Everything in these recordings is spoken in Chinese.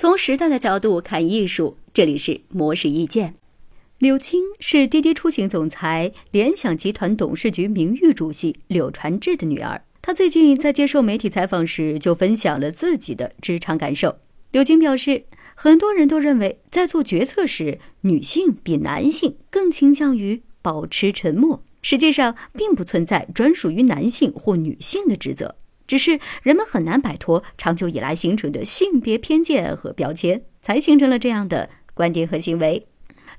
从时代的角度看艺术，这里是模式意见。柳青是滴滴出行总裁、联想集团董事局名誉主席柳传志的女儿。她最近在接受媒体采访时，就分享了自己的职场感受。柳青表示，很多人都认为，在做决策时，女性比男性更倾向于保持沉默。实际上，并不存在专属于男性或女性的职责。只是人们很难摆脱长久以来形成的性别偏见和标签，才形成了这样的观点和行为。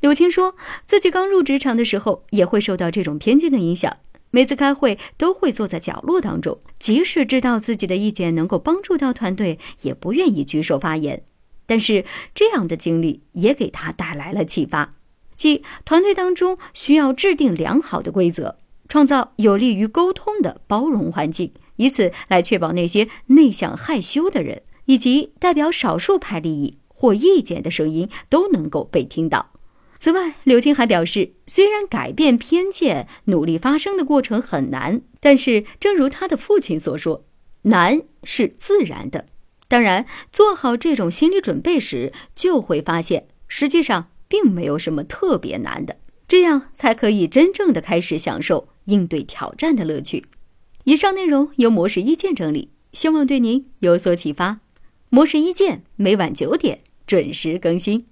柳青说自己刚入职场的时候，也会受到这种偏见的影响。每次开会都会坐在角落当中，即使知道自己的意见能够帮助到团队，也不愿意举手发言。但是这样的经历也给他带来了启发，即团队当中需要制定良好的规则，创造有利于沟通的包容环境。以此来确保那些内向害羞的人以及代表少数派利益或意见的声音都能够被听到。此外，刘青还表示，虽然改变偏见努力发生的过程很难，但是正如他的父亲所说，难是自然的。当然，做好这种心理准备时，就会发现实际上并没有什么特别难的，这样才可以真正的开始享受应对挑战的乐趣。以上内容由模式一见整理，希望对您有所启发。模式一见每晚九点准时更新。